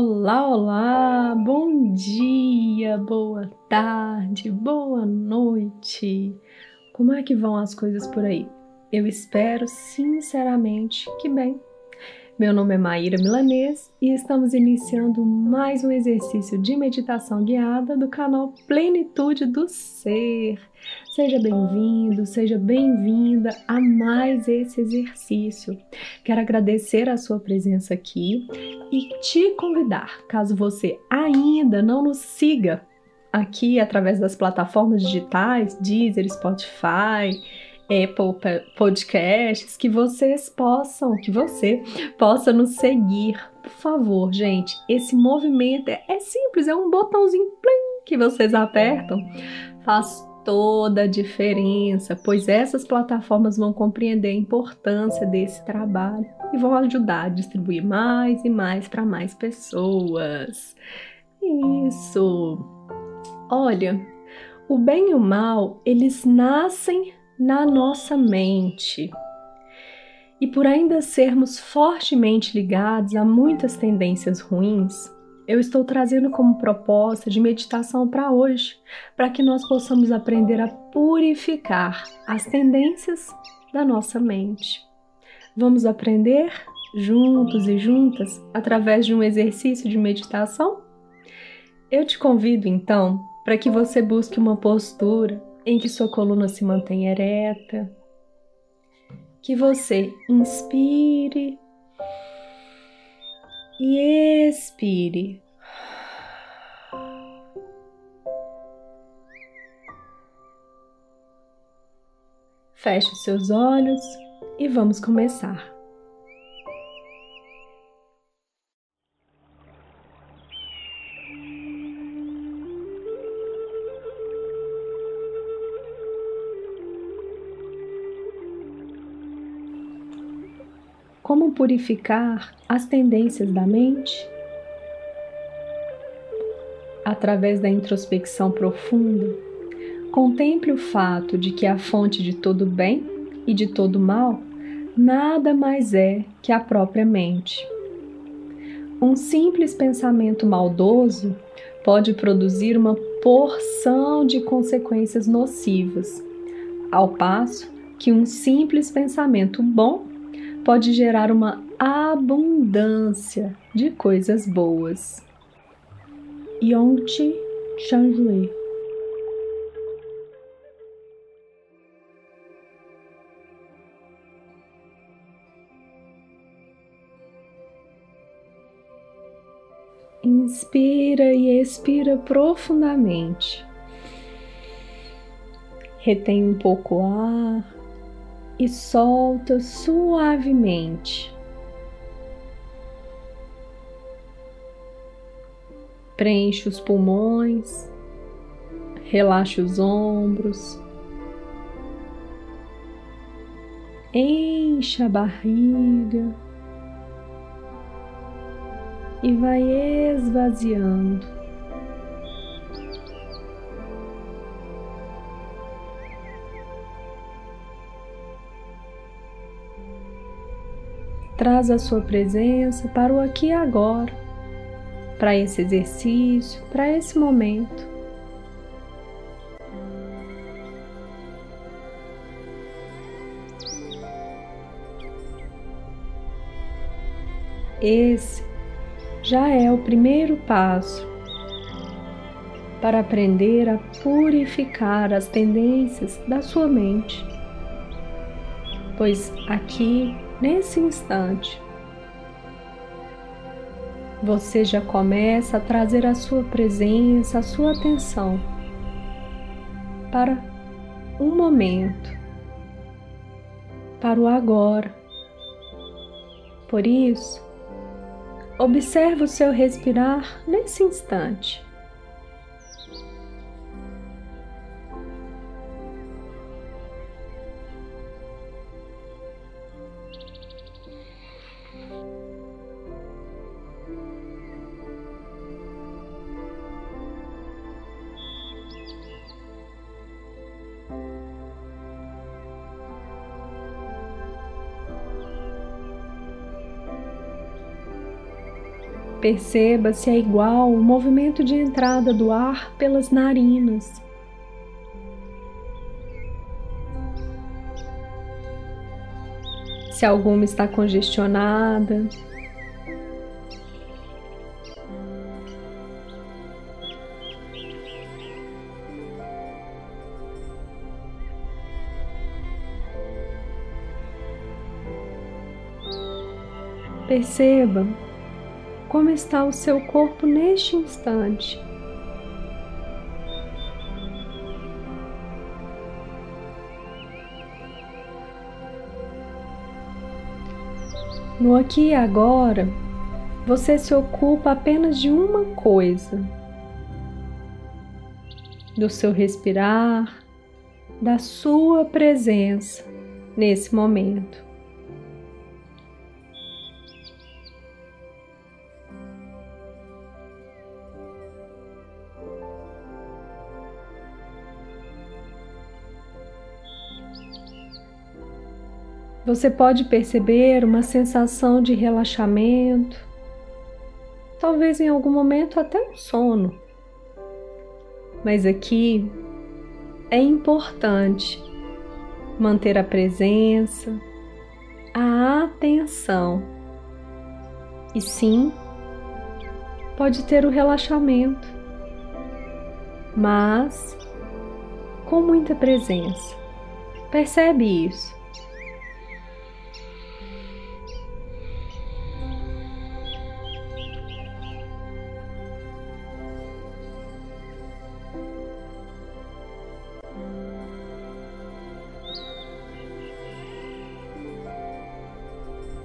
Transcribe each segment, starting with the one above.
Olá, olá, bom dia, boa tarde, boa noite. Como é que vão as coisas por aí? Eu espero sinceramente que bem. Meu nome é Maíra Milanês e estamos iniciando mais um exercício de meditação guiada do canal Plenitude do Ser. Seja bem-vindo, seja bem-vinda a mais esse exercício. Quero agradecer a sua presença aqui e te convidar, caso você ainda não nos siga aqui através das plataformas digitais, Deezer, Spotify, Apple Podcasts, que vocês possam, que você possa nos seguir. Por favor, gente, esse movimento é, é simples, é um botãozinho plim, que vocês apertam, faz toda a diferença, pois essas plataformas vão compreender a importância desse trabalho e vão ajudar a distribuir mais e mais para mais pessoas. Isso. Olha, o bem e o mal, eles nascem na nossa mente. E por ainda sermos fortemente ligados a muitas tendências ruins, eu estou trazendo como proposta de meditação para hoje, para que nós possamos aprender a purificar as tendências da nossa mente. Vamos aprender juntos e juntas através de um exercício de meditação? Eu te convido então para que você busque uma postura em que sua coluna se mantém ereta, que você inspire e expire. Feche seus olhos e vamos começar. Purificar as tendências da mente? Através da introspecção profunda, contemple o fato de que a fonte de todo bem e de todo mal nada mais é que a própria mente. Um simples pensamento maldoso pode produzir uma porção de consequências nocivas, ao passo que um simples pensamento bom pode gerar uma abundância de coisas boas. Yongchi Chanjue Inspira e expira profundamente. Retém um pouco o ar e solta suavemente. Preenche os pulmões, relaxe os ombros, enche a barriga e vai esvaziando. Traz a sua presença para o aqui e agora, para esse exercício, para esse momento. Esse já é o primeiro passo para aprender a purificar as tendências da sua mente, pois aqui nesse instante, você já começa a trazer a sua presença, a sua atenção para um momento, para o agora. Por isso, observe o seu respirar nesse instante. Perceba se é igual o movimento de entrada do ar pelas narinas. Se alguma está congestionada, Perceba como está o seu corpo neste instante. No aqui e agora, você se ocupa apenas de uma coisa: do seu respirar, da sua presença nesse momento. Você pode perceber uma sensação de relaxamento, talvez em algum momento até um sono. Mas aqui é importante manter a presença, a atenção. E sim, pode ter o relaxamento, mas com muita presença. Percebe isso?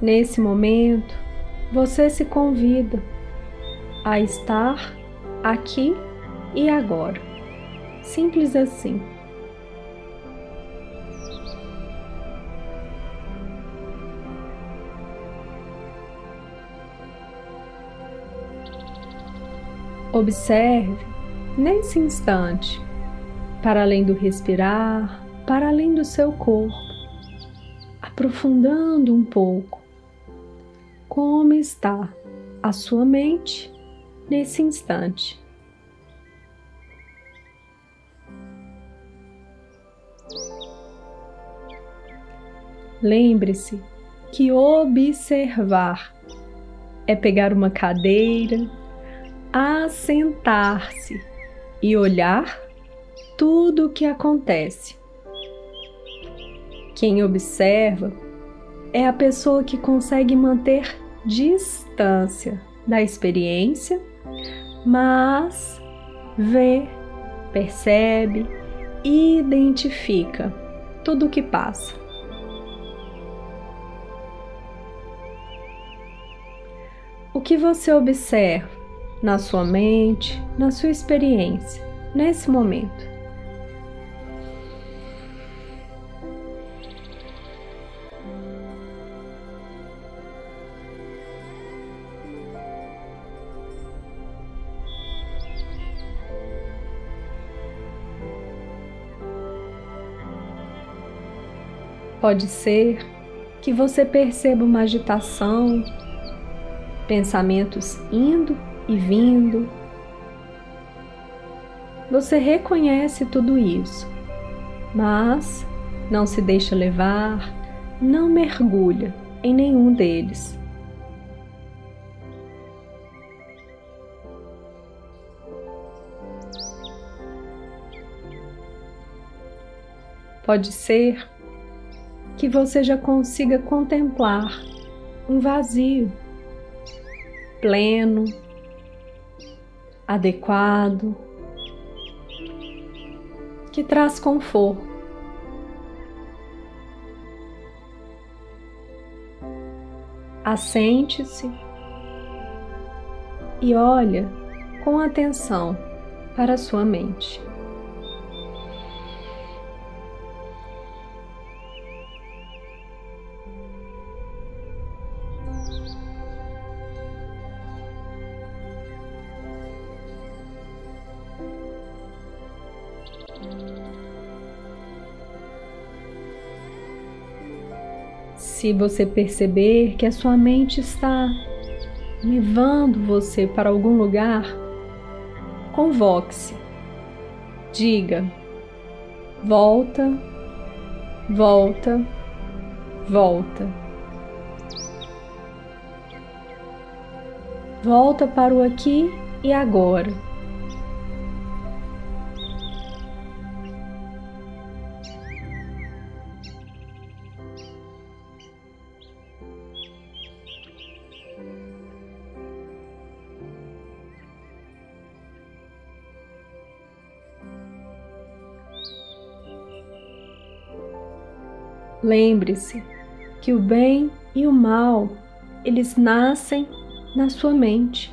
Nesse momento, você se convida a estar aqui e agora. Simples assim. Observe nesse instante, para além do respirar, para além do seu corpo, aprofundando um pouco como está a sua mente nesse instante. Lembre-se que observar é pegar uma cadeira, assentar-se e olhar tudo o que acontece. Quem observa é a pessoa que consegue manter distância da experiência, mas vê, percebe, identifica tudo o que passa. O que você observa na sua mente, na sua experiência, nesse momento? Pode ser que você perceba uma agitação, pensamentos indo e vindo. Você reconhece tudo isso, mas não se deixa levar, não mergulha em nenhum deles. Pode ser que você já consiga contemplar um vazio pleno, adequado, que traz conforto. Assente-se e olha com atenção para a sua mente. Se você perceber que a sua mente está levando você para algum lugar, convoque-se. Diga: volta, volta, volta. Volta para o aqui e agora. Lembre-se que o bem e o mal, eles nascem na sua mente.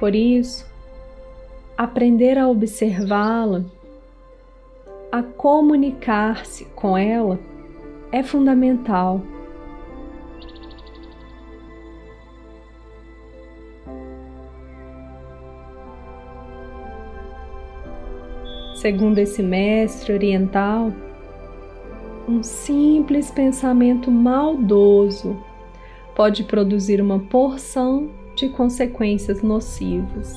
Por isso, aprender a observá-la, a comunicar-se com ela é fundamental. Segundo esse mestre oriental, um simples pensamento maldoso pode produzir uma porção de consequências nocivas.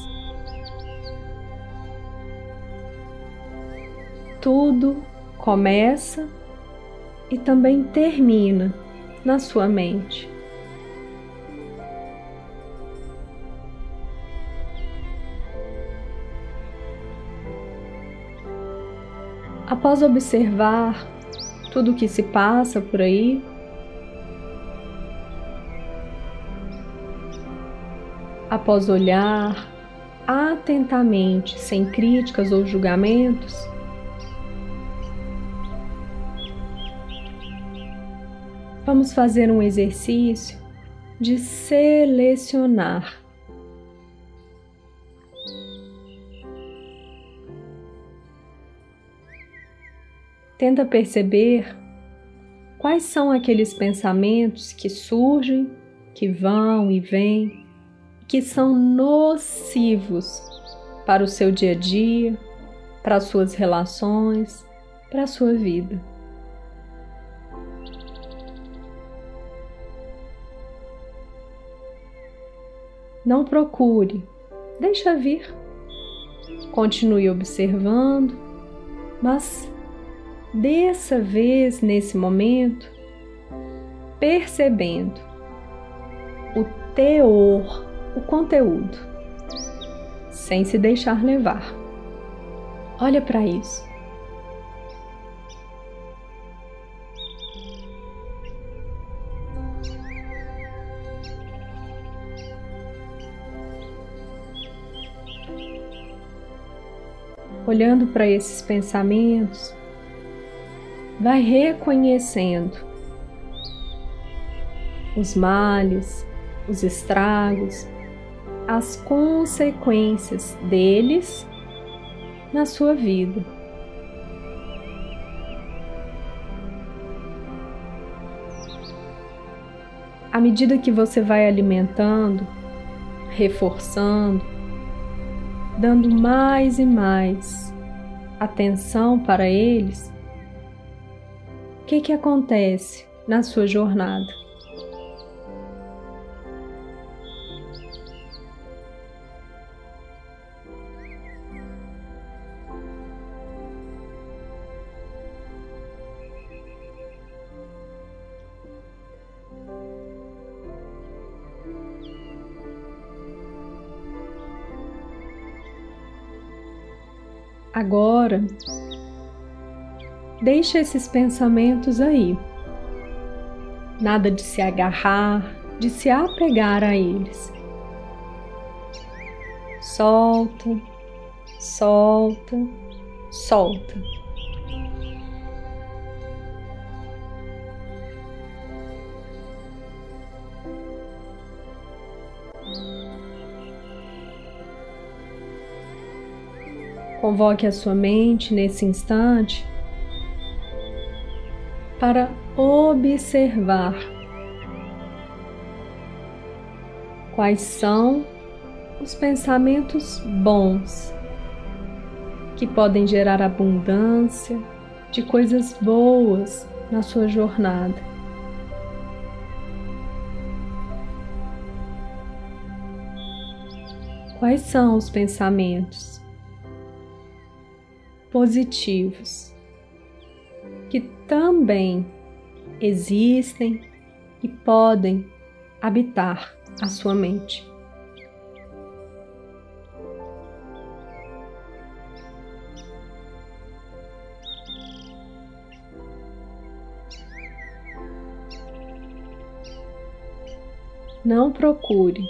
Tudo começa e também termina na sua mente. Após observar tudo o que se passa por aí. Após olhar atentamente, sem críticas ou julgamentos, vamos fazer um exercício de selecionar Tenta perceber quais são aqueles pensamentos que surgem, que vão e vêm, que são nocivos para o seu dia a dia, para as suas relações, para a sua vida. Não procure, deixa vir. Continue observando, mas dessa vez, nesse momento, percebendo o teor, o conteúdo, sem se deixar levar. Olha para isso. Olhando para esses pensamentos, vai reconhecendo os males, os estragos, as consequências deles na sua vida. À medida que você vai alimentando, reforçando, dando mais e mais atenção para eles, que, que acontece na sua jornada? Agora, Deixe esses pensamentos aí. Nada de se agarrar, de se apegar a eles. Solta, solta, solta. Convoque a sua mente nesse instante para observar quais são os pensamentos bons que podem gerar abundância de coisas boas na sua jornada. Quais são os pensamentos positivos? Também existem e podem habitar a sua mente? Não procure.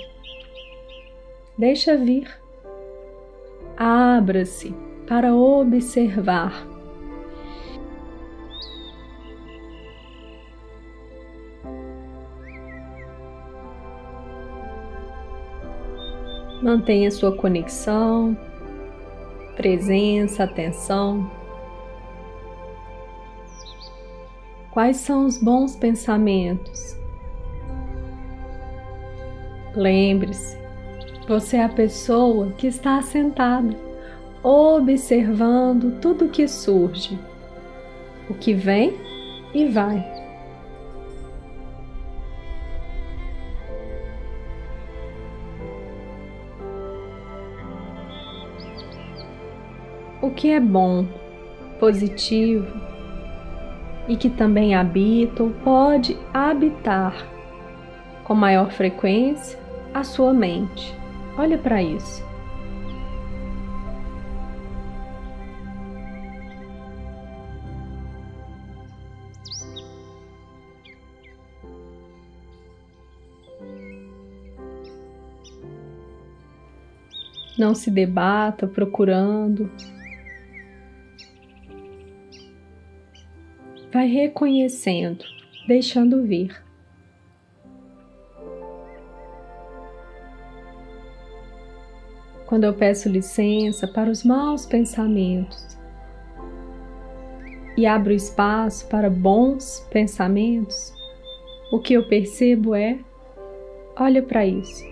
Deixa vir. Abra-se para observar. Mantenha sua conexão, presença, atenção. Quais são os bons pensamentos? Lembre-se, você é a pessoa que está sentada, observando tudo que surge, o que vem e vai. O que é bom, positivo e que também habita ou pode habitar com maior frequência a sua mente. Olha para isso. Não se debata procurando. Vai reconhecendo, deixando vir. quando eu peço licença para os maus pensamentos e abro espaço para bons pensamentos, o que eu percebo é: olha para isso.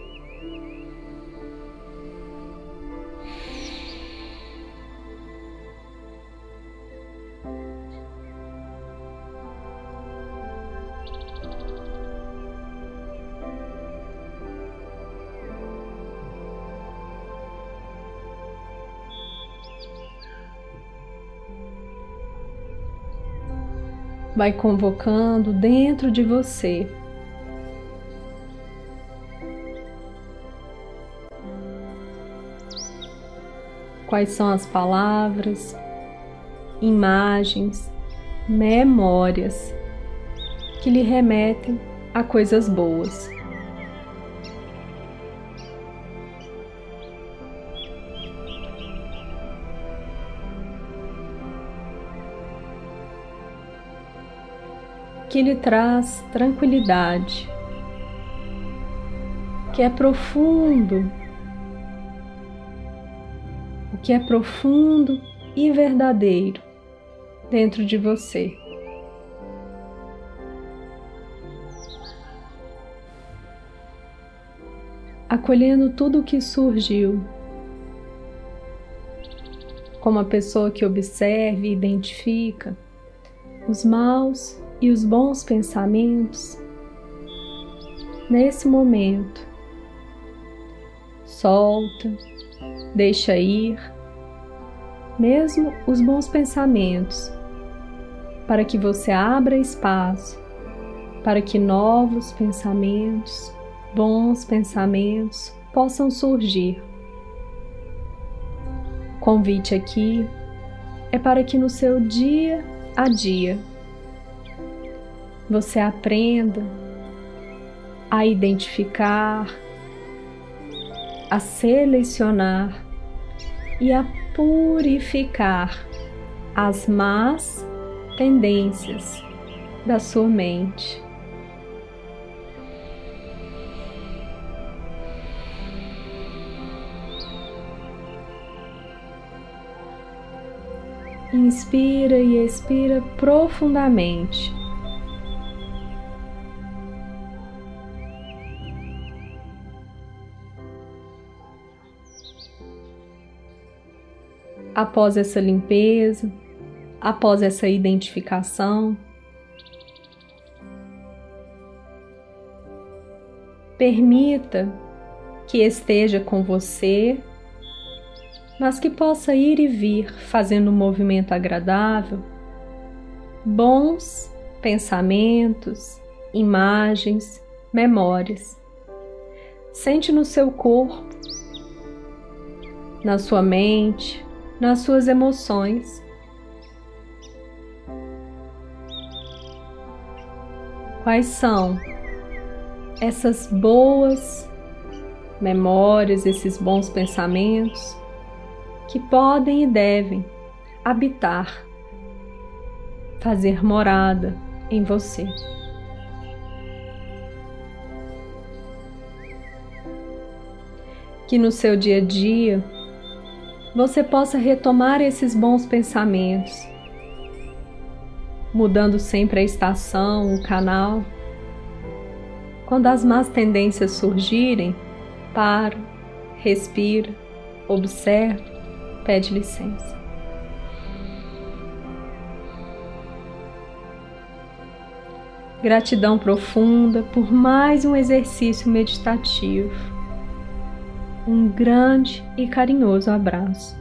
Vai convocando dentro de você. Quais são as palavras, imagens, memórias que lhe remetem a coisas boas. Que lhe traz tranquilidade, que é profundo, o que é profundo e verdadeiro dentro de você. Acolhendo tudo o que surgiu, como a pessoa que observa e identifica os maus e os bons pensamentos nesse momento. Solta, deixa ir, mesmo os bons pensamentos, para que você abra espaço para que novos pensamentos, bons pensamentos possam surgir. O convite aqui é para que no seu dia a dia você aprenda a identificar, a selecionar e a purificar as más tendências da sua mente. Inspira e expira profundamente. Após essa limpeza, após essa identificação. Permita que esteja com você, mas que possa ir e vir fazendo um movimento agradável, bons pensamentos, imagens, memórias. Sente no seu corpo, na sua mente, nas suas emoções. Quais são essas boas memórias, esses bons pensamentos que podem e devem habitar, fazer morada em você. Que no seu dia a dia você possa retomar esses bons pensamentos, mudando sempre a estação, o canal. Quando as más tendências surgirem, para, respira, observa, pede licença. Gratidão profunda por mais um exercício meditativo. Um grande e carinhoso abraço.